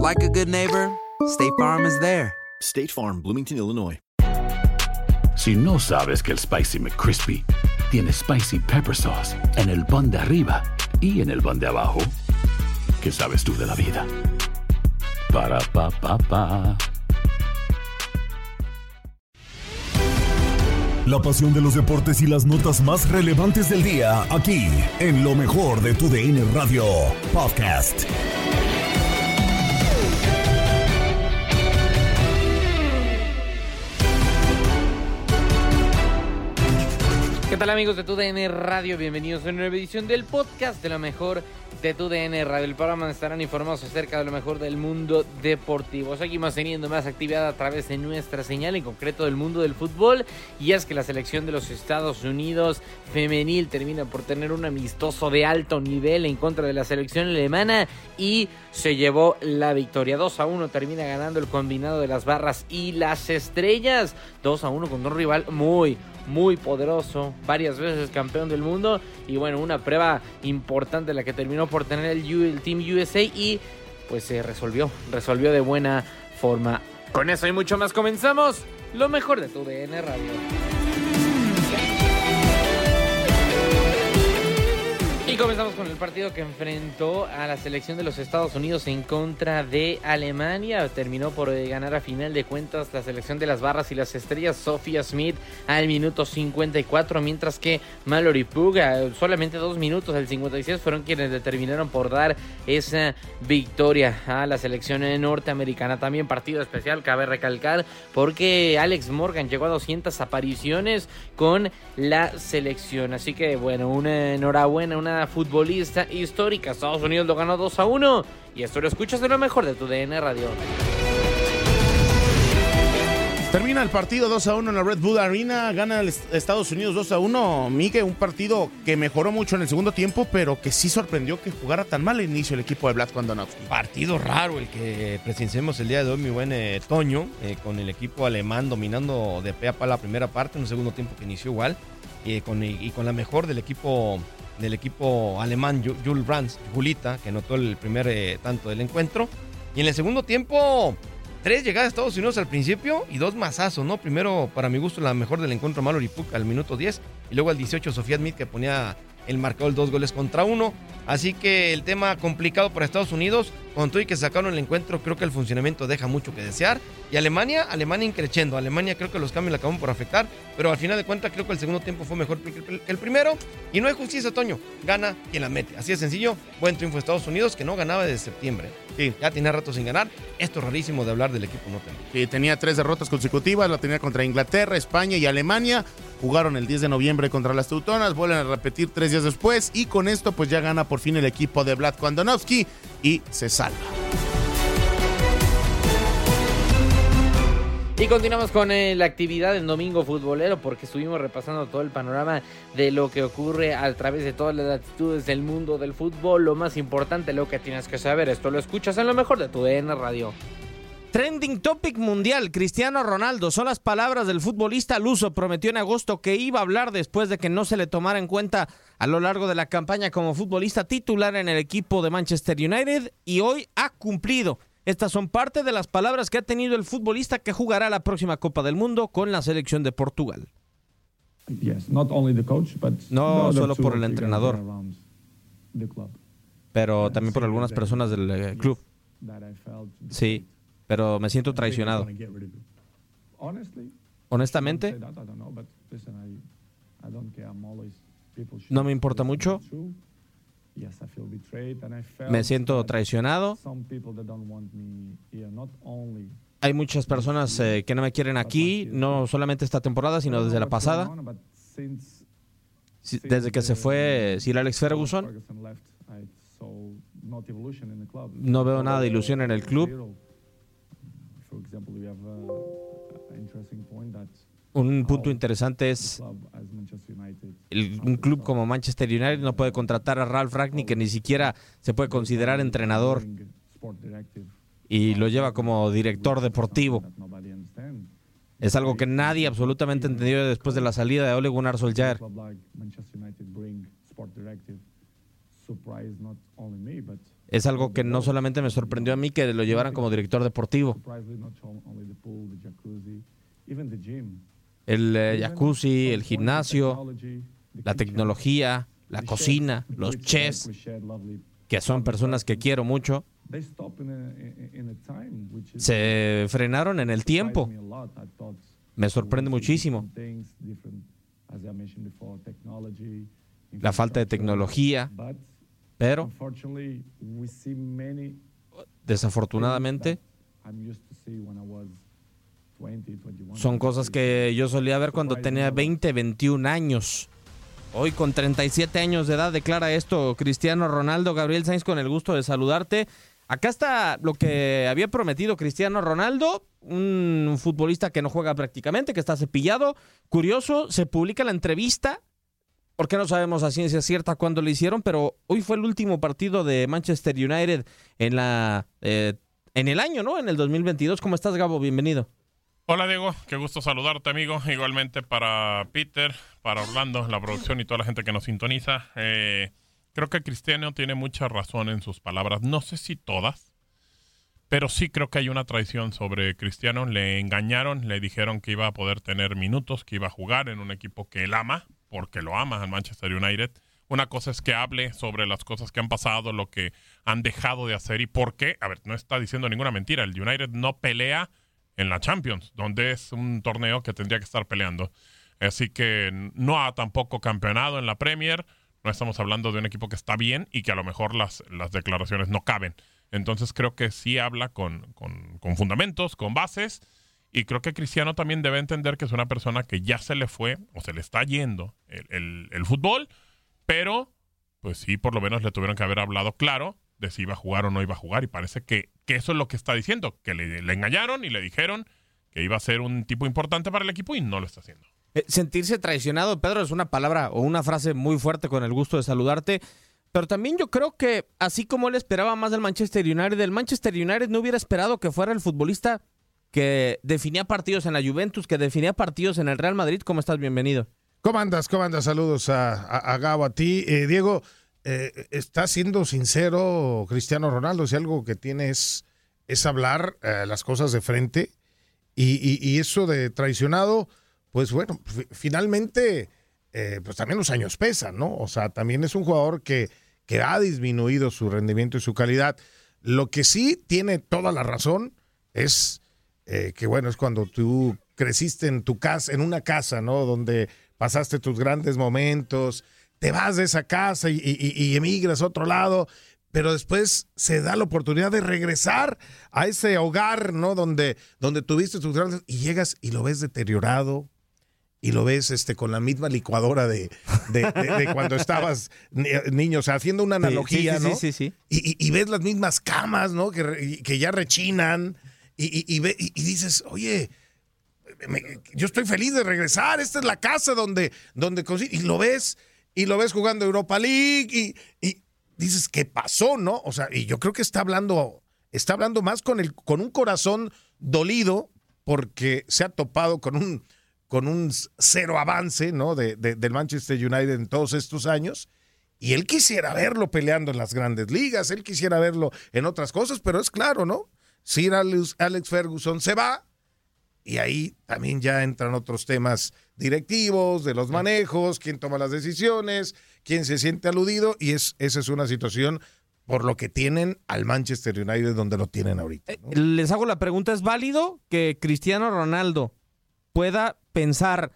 like a good neighbor, State Farm is there. State Farm, Bloomington, Illinois. Si no sabes que el Spicy McCrispy tiene Spicy Pepper Sauce en el pan de arriba y en el pan de abajo, ¿qué sabes tú de la vida? Para, pa, pa, pa. La pasión de los deportes y las notas más relevantes del día, aquí, en lo mejor de tu DN Radio Podcast. ¿Qué tal amigos de TUDN Radio? Bienvenidos a una nueva edición del podcast de lo mejor de TUDN Radio. El programa estarán informados acerca de lo mejor del mundo deportivo. Seguimos teniendo más actividad a través de nuestra señal, en concreto del mundo del fútbol. Y es que la selección de los Estados Unidos femenil termina por tener un amistoso de alto nivel en contra de la selección alemana y se llevó la victoria. 2 a 1 termina ganando el combinado de las barras y las estrellas. 2 a 1 con un rival muy, muy poderoso, varias veces campeón del mundo y bueno, una prueba importante la que terminó por tener el, el Team USA y pues se resolvió, resolvió de buena forma. Con eso y mucho más comenzamos lo mejor de tu DN Radio. Comenzamos con el partido que enfrentó a la selección de los Estados Unidos en contra de Alemania. Terminó por eh, ganar a final de cuentas la selección de las barras y las estrellas Sophia Smith al minuto 54, mientras que Mallory Pugh a solamente dos minutos, el 56, fueron quienes determinaron por dar esa victoria a la selección norteamericana. También partido especial, cabe recalcar, porque Alex Morgan llegó a 200 apariciones con la selección. Así que bueno, una enhorabuena, una futbolista histórica. Estados Unidos lo ganó 2 a 1. Y esto lo escuchas de lo mejor de tu DN Radio. Termina el partido 2 a 1 en la Red Bull Arena, gana el Est- Estados Unidos 2 a 1. Miguel, un partido que mejoró mucho en el segundo tiempo, pero que sí sorprendió que jugara tan mal al inicio el equipo de Vlad Kondonovsky. Partido raro el que presenciamos el día de hoy, mi buen eh, Toño, eh, con el equipo alemán dominando de pe a pa la primera parte, en un segundo tiempo que inició igual, con, y con la mejor del equipo del equipo alemán, Ju- Jules Brands, Julita, que anotó el primer eh, tanto del encuentro. Y en el segundo tiempo, tres llegadas de Estados Unidos al principio y dos mazazos, ¿no? Primero, para mi gusto, la mejor del encuentro, Mallory Puck al minuto 10, y luego al 18, Sofía Smith, que ponía el marcador dos goles contra uno. Así que el tema complicado para Estados Unidos, con todo y que sacaron el encuentro, creo que el funcionamiento deja mucho que desear. Y Alemania, Alemania increciendo. Alemania creo que los cambios le acaban por afectar, pero al final de cuentas creo que el segundo tiempo fue mejor que el, primero. Y no hay justicia, Toño. Gana quien la mete. Así de sencillo. Buen triunfo de Estados Unidos, que no ganaba desde septiembre. Sí, ya tenía rato sin ganar. Esto es rarísimo de hablar del equipo norteamericano. Que tenía tres derrotas consecutivas, la tenía contra Inglaterra, España y Alemania. Jugaron el 10 de noviembre contra las Teutonas, vuelven a repetir tres días después y con esto pues ya gana por fin el equipo de Vlad Kondonovsky y se salva. Y continuamos con eh, la actividad del domingo futbolero porque estuvimos repasando todo el panorama de lo que ocurre a través de todas las latitudes del mundo del fútbol. Lo más importante, lo que tienes que saber, esto lo escuchas en lo mejor de tu DN Radio. Trending topic mundial, Cristiano Ronaldo. Son las palabras del futbolista luso. Prometió en agosto que iba a hablar después de que no se le tomara en cuenta a lo largo de la campaña como futbolista titular en el equipo de Manchester United y hoy ha cumplido. Estas son parte de las palabras que ha tenido el futbolista que jugará la próxima Copa del Mundo con la selección de Portugal. No solo por el entrenador, pero también por algunas personas del eh, club. Sí, pero me siento traicionado. Honestamente, no me importa mucho. Me siento traicionado. Hay muchas personas eh, que no me quieren aquí, no solamente esta temporada, sino desde la pasada. Desde que se fue Sir Alex Ferguson, no veo nada de ilusión en el club. Un punto interesante es un club como Manchester United no puede contratar a Ralph Ragnick que ni siquiera se puede considerar entrenador y lo lleva como director deportivo. Es algo que nadie absolutamente entendió después de la salida de Ole Gunnar Solskjaer. Es algo que no solamente me sorprendió a mí que lo llevaran como director deportivo. El eh, jacuzzi, el gimnasio, la tecnología, la cocina, los chefs, que son personas que quiero mucho, se frenaron en el tiempo. Me sorprende muchísimo. La falta de tecnología, pero desafortunadamente son cosas que yo solía ver cuando tenía 20, 21 años. Hoy con 37 años de edad declara esto Cristiano Ronaldo. Gabriel Sainz, con el gusto de saludarte. Acá está lo que había prometido Cristiano Ronaldo, un futbolista que no juega prácticamente, que está cepillado. Curioso, se publica la entrevista porque no sabemos a ciencia cierta cuándo lo hicieron, pero hoy fue el último partido de Manchester United en la eh, en el año, ¿no? En el 2022. ¿Cómo estás, Gabo? Bienvenido. Hola Diego, qué gusto saludarte amigo. Igualmente para Peter, para Orlando, la producción y toda la gente que nos sintoniza. Eh, creo que Cristiano tiene mucha razón en sus palabras. No sé si todas, pero sí creo que hay una traición sobre Cristiano. Le engañaron, le dijeron que iba a poder tener minutos, que iba a jugar en un equipo que él ama, porque lo ama al Manchester United. Una cosa es que hable sobre las cosas que han pasado, lo que han dejado de hacer y por qué. A ver, no está diciendo ninguna mentira. El United no pelea en la Champions, donde es un torneo que tendría que estar peleando. Así que no ha tampoco campeonado en la Premier. No estamos hablando de un equipo que está bien y que a lo mejor las, las declaraciones no caben. Entonces creo que sí habla con, con fundamentos, con bases y creo que Cristiano también debe entender que es una persona que ya se le fue o se le está yendo el, fútbol, pero pues sí, por lo menos le tuvieron que haber hablado claro de si iba a jugar o no iba a jugar. Y parece que, que eso es lo que está diciendo, que le, engañaron y le dijeron que iba a ser un tipo importante para el equipo y no lo está haciendo. Eh, sentirse traicionado, Pedro, es una palabra o una frase muy fuerte con el gusto de saludarte. Pero también yo creo que, así como él esperaba más del Manchester United, el Manchester United no hubiera esperado que fuera el futbolista que definía partidos en la Juventus, que definía partidos en el Real Madrid. ¿Cómo estás? Bienvenido. ¿Cómo andas? ¿Cómo andas? Saludos a, a, Gabo, a ti. Eh, Diego, eh, ¿está siendo sincero Cristiano Ronaldo? Si algo que tiene es, hablar eh, las cosas de frente y, eso de traicionado, pues bueno, finalmente, pues también los años pesan, ¿no? O sea, también es un jugador que, que ha disminuido su rendimiento y su calidad. Lo que sí tiene toda la razón es eh, que bueno, es cuando tú creciste en tu casa, en una casa, ¿no? Donde pasaste tus grandes momentos, te vas de esa casa y, emigras a otro lado, pero después se da la oportunidad de regresar a ese hogar, ¿no? Donde, donde tuviste tus grandes y llegas y lo ves deteriorado, y lo ves este con la misma licuadora de, cuando estabas niño, o sea, haciendo una analogía, sí, sí, Sí, y, y, ves las mismas camas, ¿no? Que, que ya rechinan, y, y, dices, oye, yo estoy feliz de regresar, esta es la casa donde, donde y lo ves, y lo ves jugando Europa League, y, dices, ¿qué pasó, no? O sea, y yo creo que está hablando está hablando más con, el, con un corazón dolido porque se ha topado con un, con un cero avance ¿no? de, de, del Manchester United en todos estos años. Y él quisiera verlo peleando en las grandes ligas, él quisiera verlo en otras cosas, pero es claro, ¿no? Sir Alex Ferguson se va y ahí también ya entran otros temas directivos, de los manejos, quién toma las decisiones, quién se siente aludido y es, esa es una situación por lo que tienen al Manchester United donde lo tienen ahorita. ¿no? Les hago la pregunta, ¿es válido que Cristiano Ronaldo pueda pensar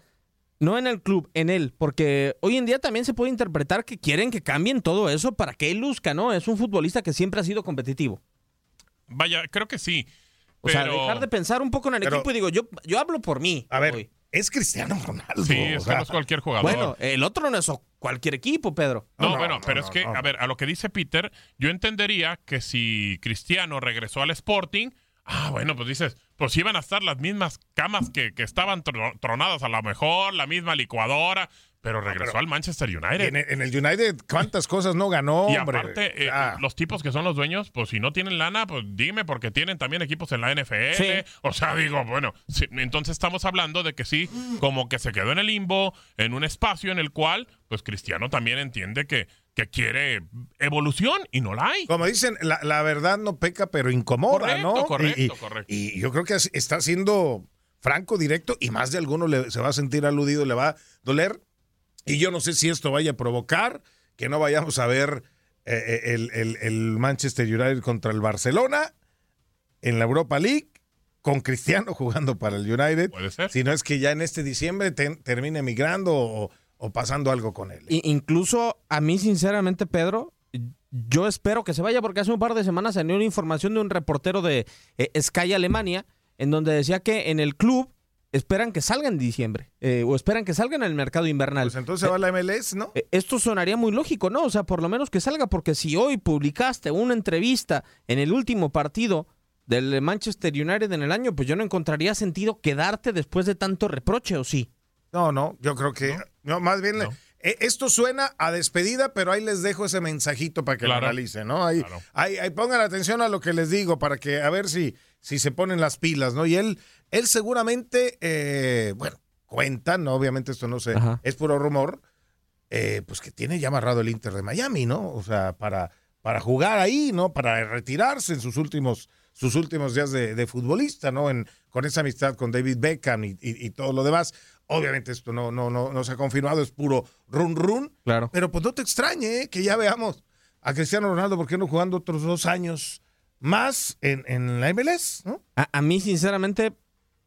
no en el club, en él, porque hoy en día también se puede interpretar que quieren que cambien todo eso para que él luzca, ¿no? Es un futbolista que siempre ha sido competitivo. Vaya, creo que sí. O sea, dejar de pensar un poco en el Pero- equipo y digo, yo, yo hablo por mí. A ver, hoy. es Cristiano Ronaldo. Sí, es sea, no es cualquier jugador. Bueno, el otro no es cualquier equipo, Pedro. No, No, bueno, no, pero es que, a ver, a lo que dice Peter, yo entendería que si Cristiano regresó al Sporting, ah, bueno, pues dices, pues iban a estar las mismas camas que, que estaban tro- tronadas a lo mejor, la misma licuadora, pero regresó al Manchester United. en, el- en el United, ¿cuántas cosas no ganó, Y hombre? aparte, eh, Ah, los tipos que son los dueños, pues si no tienen lana, pues dime, porque tienen también equipos en la NFL. Sí. O sea, digo, bueno, sí, entonces estamos hablando de que sí, como que se quedó en el limbo, en un espacio en el cual, pues Cristiano también entiende que, que quiere evolución y no la hay. como dicen, la, la verdad no peca, pero incomoda, Correcto, ¿no? correcto, y, y- correcto. y yo creo que está siendo franco, directo, y más de alguno le- se va a sentir aludido, le va a doler. Y yo no sé si esto vaya a provocar que no vayamos a ver eh, eh, el, el- el Manchester United contra el Barcelona en la Europa League, con Cristiano jugando para el United. Puede ser. Si no es que ya en este diciembre te- termine emigrando o, o pasando algo con él. I- incluso a mí, sinceramente, Pedro, yo espero que se vaya porque hace un par de semanas salió una información de un reportero de eh, Sky Alemania en donde decía que en el club esperan que salga en diciembre eh, o esperan que salga en el mercado invernal. Pues entonces va la MLS, ¿no? Eh, Esto sonaría muy lógico, ¿no? O sea, por lo menos que salga, porque si hoy publicaste una entrevista en el último partido del Manchester United en el año, pues yo no encontraría sentido quedarte después de tanto reproche, ¿o sí? No, no, yo creo que. No, más bien. No. Eh, Esto suena a despedida, pero ahí les dejo ese mensajito para que Claro. lo analicen, ¿no? Ahí, Claro. ahí, ahí pongan atención a lo que les digo para que a ver si, si se ponen las pilas, ¿no? Y él, él seguramente, eh, bueno, cuentan, ¿no? Obviamente esto no sé, Ajá. es puro rumor, eh, pues que tiene ya amarrado el Inter de Miami, ¿no? O sea, para, para jugar ahí, ¿no? Para retirarse en sus últimos, sus últimos días de, de futbolista, ¿no? En, con esa amistad con David Beckham y, y- y todo lo demás. Obviamente esto no, no, no, no se ha confirmado, es puro run run. Claro. Pero pues no te extrañe ¿eh? que ya veamos a Cristiano Ronaldo, ¿por qué no jugando otros dos años más en, en la MLS? ¿no? A, a mí, sinceramente,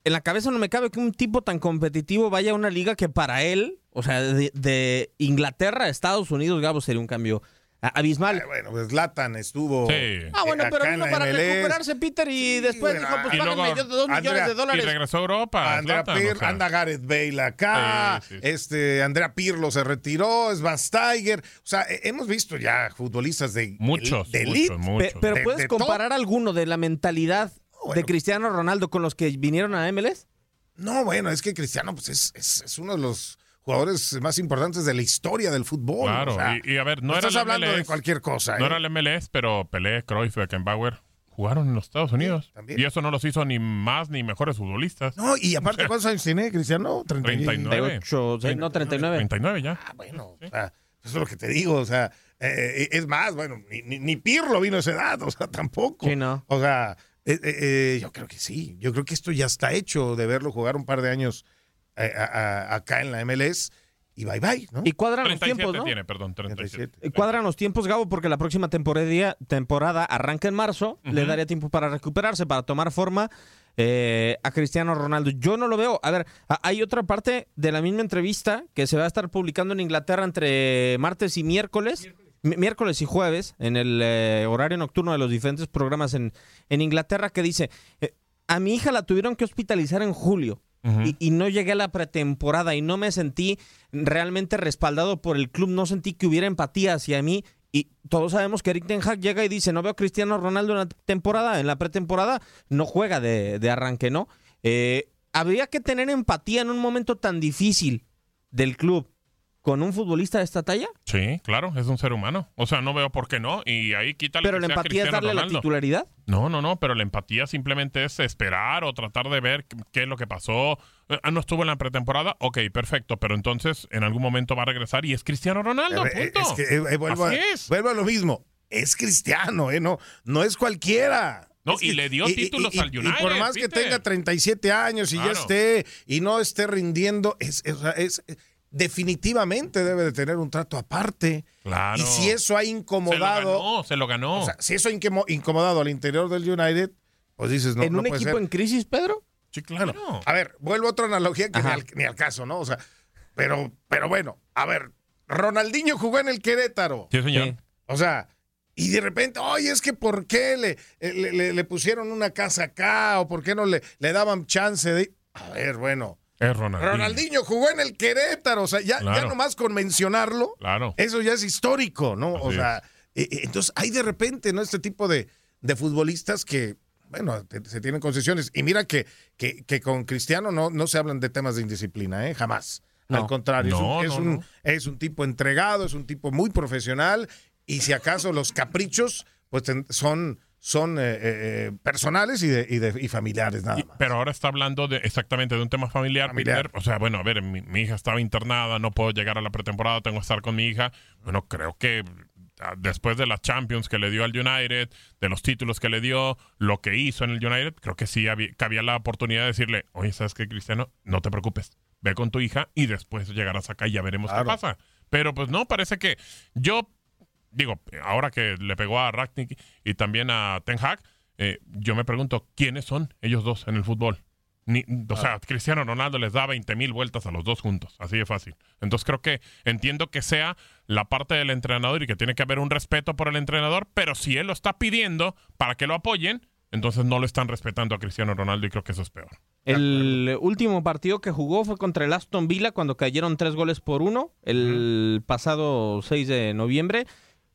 en la cabeza no me cabe que un tipo tan competitivo vaya a una liga que para él, o sea, de, de Inglaterra a Estados Unidos, Gabo, sería un cambio abismal. Bueno, pues Latan estuvo. Sí. Ah, bueno, pero vino para MLS. recuperarse, Peter, y Sí, después bueno, dijo, pues y págame luego, dos millones Andrea, de Y dólares. regresó a Europa. Andrea Zlatan, Pir- o sea. anda Gareth Bale acá, Sí, sí, sí. este Andrea Pirlo se retiró, es Van Steiger, o sea, eh, hemos visto ya futbolistas de Muchos, de elite. muchos, muchos. Pe- pero De- ¿puedes de top. comparar alguno de la mentalidad Bueno. de Cristiano Ronaldo con los que vinieron a MLS? No, bueno, es que Cristiano pues es, es, es uno de los jugadores más importantes de la historia del fútbol. Claro, o sea, y, y a ver, no, era estás el hablando de cualquier cosa. No ¿eh? era el MLS, pero Pelé, Cruyff, Beckenbauer jugaron en los Estados Unidos. también. y eso no los hizo ni más ni mejores futbolistas. No, y aparte, ¿cuántos años tiene Cristiano? 39. 38, sí, no, 39. 39 ya. Ah, bueno, o sea, eso es lo que te digo, o sea, eh, es más, bueno, ni, ni, ni Pirlo vino a esa edad, o sea, tampoco. Sí, no. O sea, eh, eh, eh, yo creo que sí, yo creo que esto ya está hecho de verlo jugar un par de años eh, a- a- acá en la MLS y bye bye, ¿no? Y cuadran los 37 tiempos, ¿no? tiene, perdón, 37. 37. Eh, Cuadran los tiempos, Gabo, porque la próxima temporada, temporada arranca en marzo. Le daría tiempo para recuperarse, para tomar forma eh, a Cristiano Ronaldo. Yo no lo veo. A ver, hay otra parte de la misma entrevista que se va a estar publicando en Inglaterra entre martes y miércoles. mi- Miércoles y jueves, en el eh, horario nocturno de los diferentes programas en, en Inglaterra, que dice: eh, A mi hija la tuvieron que hospitalizar en julio Y, no llegué a la pretemporada y no me sentí realmente respaldado por el club, no sentí que hubiera empatía hacia mí. Y todos sabemos que Eric Ten Hag llega y dice, no veo a Cristiano Ronaldo en la temporada, en la pretemporada no juega de, de arranque, ¿no? Eh, habría que tener empatía en un momento tan difícil del club con un futbolista de esta talla? Sí, claro, es un ser humano. O sea, no veo por qué no. Y ahí quítale Pero que la sea empatía es darle la titularidad. No, no, no, pero la empatía simplemente es esperar o tratar de ver qué es lo que pasó. Eh, Ah, no estuvo en la pretemporada, ok, perfecto, pero entonces en algún momento va a regresar y es Cristiano Ronaldo, Eh, punto. Es que, eh, eh, vuelvo, a, Así es. vuelvo a lo mismo. Es cristiano, ¿eh? No, no es cualquiera. No, Es y le dio títulos al Y United, por más que tenga 37 años y ya Claro. esté y no esté rindiendo, es, es- es- definitivamente debe de tener un trato aparte. Claro. Y si eso ha se lo incomodado, ganó, se lo ganó. o sea, si eso ha incomo- incomodado al interior del United, pues dices, no, ¿En no un puede equipo ser. en crisis, Pedro? sí, claro. A ver, vuelvo a otra analogía que ni al, ni al caso, ¿no? O sea, pero, pero bueno, a ver, Ronaldinho jugó en el Querétaro. Sí, señor. Sí. O sea, y de repente, oye, es que ¿por qué le, eh, le, le- le pusieron una casa acá? ¿O por qué no le, le daban chance de...? A ver, bueno. Es Ronaldinho. Ronaldinho jugó en el Querétaro. O sea, ya, nomás con mencionarlo, Claro. eso ya es histórico, ¿no? o sea, eh, eh, entonces hay de repente, ¿no? Este tipo de, de futbolistas que, bueno, te- se tienen concesiones. Y mira que, que, que con Cristiano no, no se hablan de temas de indisciplina, ¿eh? Jamás. No. Al contrario, es un- No, es, un, no. es un tipo entregado, es un tipo muy profesional. Y si acaso los caprichos, pues ten- son, son eh, eh, eh, personales y, de, y, de- y familiares, nada más. pero ahora está hablando de exactamente de un tema familiar, Familiar. O sea, bueno, a ver, mi, mi hija estaba internada, no puedo llegar a la pretemporada, tengo que estar con mi hija. Bueno, creo que ah, después de las Champions que le dio al United, de los títulos que le dio, lo que hizo en el United, creo que sí había, cabía la oportunidad de decirle, oye, ¿sabes qué, Cristiano? No te preocupes, ve con tu hija y después llegarás acá y ya veremos Claro. qué pasa. Pero pues no, parece que yo digo, ahora que le pegó a Ragnick y también a Ten Hag, eh, yo me pregunto, ¿quiénes son ellos dos en el fútbol? Ni, o sea, Cristiano Ronaldo les da 20 mil vueltas a los dos juntos, así de fácil. Entonces creo que entiendo que sea la parte del entrenador y que tiene que haber un respeto por el entrenador, pero si él lo está pidiendo para que lo apoyen, entonces no lo están respetando a Cristiano Ronaldo y creo que eso es peor. El último partido que jugó fue contra el Aston Villa cuando cayeron tres goles por uno el pasado 6 de noviembre.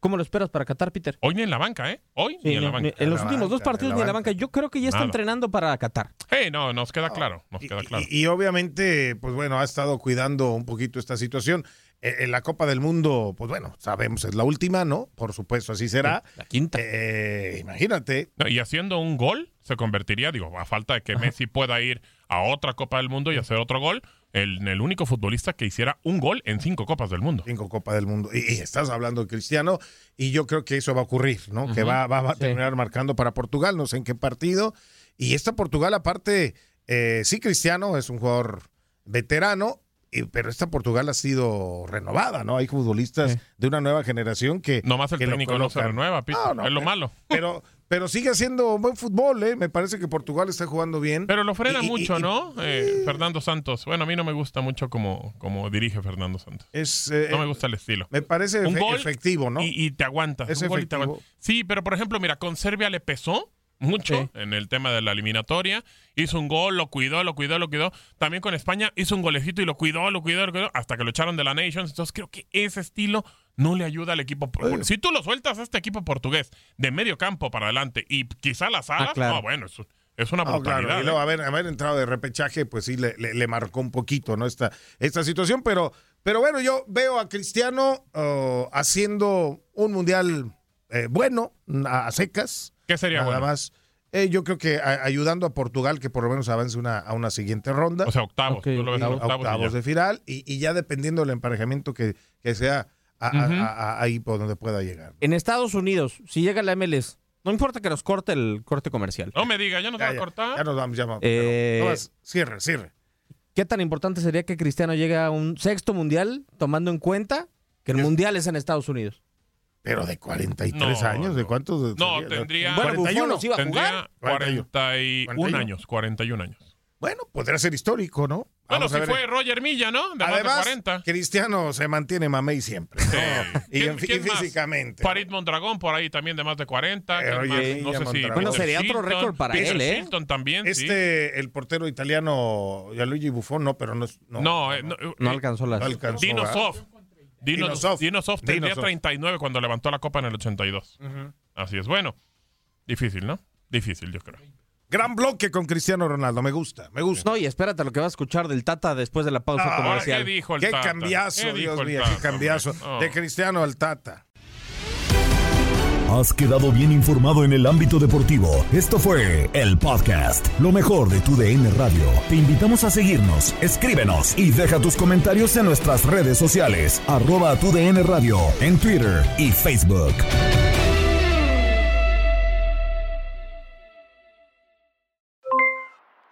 ¿Cómo lo esperas para Qatar, Peter? Hoy ni en la banca, ¿eh? Hoy Sí, ni en la banca. en los la últimos dos partidos en ni en la banca. Yo creo que ya está Nada. entrenando para Qatar. Hey, no, nos queda claro, nos Y- queda y- claro. Y, obviamente, pues bueno, ha estado cuidando un poquito esta situación. Eh, En la Copa del Mundo, pues bueno, sabemos, es la última, ¿no? Por supuesto, así será. La quinta. Eh, imagínate. No, y haciendo un gol se convertiría, digo, a falta de que Messi pueda ir a otra Copa del Mundo y hacer otro gol, el, el único futbolista que hiciera un gol en cinco Copas del Mundo. Cinco Copa del Mundo. Y, y estás hablando de Cristiano, y yo creo que eso va a ocurrir, ¿no? Que va, va- va a Sí. terminar marcando para Portugal, no sé en qué partido. Y esta Portugal, aparte, eh, sí, Cristiano es un jugador veterano, y- pero esta Portugal ha sido renovada, ¿no? Hay futbolistas Sí. de una nueva generación que. Nomás el que técnico no se renueva, Pito. No, no, es lo pero- malo. Pero, pero sigue haciendo buen fútbol, ¿eh? Me parece que Portugal está jugando bien. Pero lo frena Y- mucho, y- ¿no? Eh, Fernando Santos. Bueno, a mí no me gusta mucho como, como dirige Fernando Santos. Es, eh, No me gusta el estilo. me parece Un gol efectivo, ¿no? Y, y te aguantas. Es un gol y te efectivo. aguantas. Sí, pero por ejemplo, mira, con Serbia le pesó mucho Sí. en el tema de la eliminatoria. Hizo un gol, lo cuidó, lo cuidó, lo cuidó. También con España hizo un golecito y lo cuidó, lo cuidó, lo cuidó, hasta que lo echaron de la Nations. Entonces creo que ese estilo no le ayuda al equipo. Si tú lo sueltas a este equipo portugués de medio campo para adelante y quizá las hagas, Ah, claro. no, bueno, es, es una No, brutalidad. claro, y ¿eh? luego haber, haber entrado de repechaje, pues sí, le, le- le marcó un poquito, ¿no? Esta, esta situación, pero, pero bueno, yo veo a Cristiano oh, haciendo un mundial eh, bueno, a, a secas. ¿Qué sería Nada bueno? más. Eh, yo creo que a- ayudando a Portugal que por lo menos avance una, a una siguiente ronda. O sea, octavos. Ok, Tú lo ves a en octavos, octavos, y ya. de final, y, y ya dependiendo del emparejamiento que, que sea a- a- Ujú. a- a- ahí por donde pueda llegar. En Estados Unidos, si llega la MLS, no importa que nos corte el corte comercial. No me diga, ya nos va a cortar. ya nos vamos, ya vamos. Eh, cierre, cierre. ¿Qué tan importante sería que Cristiano llegue a un sexto mundial, tomando en cuenta que el Es- mundial es en Estados Unidos? Pero de 43 No, años, ¿de cuántos? No, sería? tendría- Bueno, Buffon 41. los iba a Tendría jugar. 41 41. años, 41 años. Bueno, podría ser histórico, ¿no? Bueno, Vamos si fue Roger Milla, ¿no? De más de Además, 40. Cristiano se mantiene mamey siempre. ¿no? Sí. Y, ¿Quién- en- y físicamente. Farid Mondragón, por ahí también de más de 40. Eh, ¿Quién oye, más? sí, no sé si. Bueno, sería otro récord para Peter él, ¿eh? Shilton también, sí. Este, el portero italiano, Gianluigi Buffon, no, pero no es. No, No, eh, no, eh, No alcanzó las... no alcanzó. Dino. Soft. Dino, Dino Soft. Dino Soft tendría Dino Soft. 39 cuando levantó la copa en el 82. Así es. Bueno, difícil, ¿no? Difícil, yo creo. Gran bloque con Cristiano Ronaldo, me gusta, me gusta. No, y espérate lo que va a escuchar del Tata después de la pausa Ah, comercial. ¿qué dijo el Qué Tata? cambiazo, ¿Qué Dios mío, qué cambiazo. De Cristiano al Tata. Has quedado bien informado en el ámbito deportivo. Esto fue el podcast, lo mejor de tu DN Radio. Te invitamos a seguirnos, escríbenos y deja tus comentarios en nuestras redes sociales, arroba tu DN Radio, en Twitter y Facebook.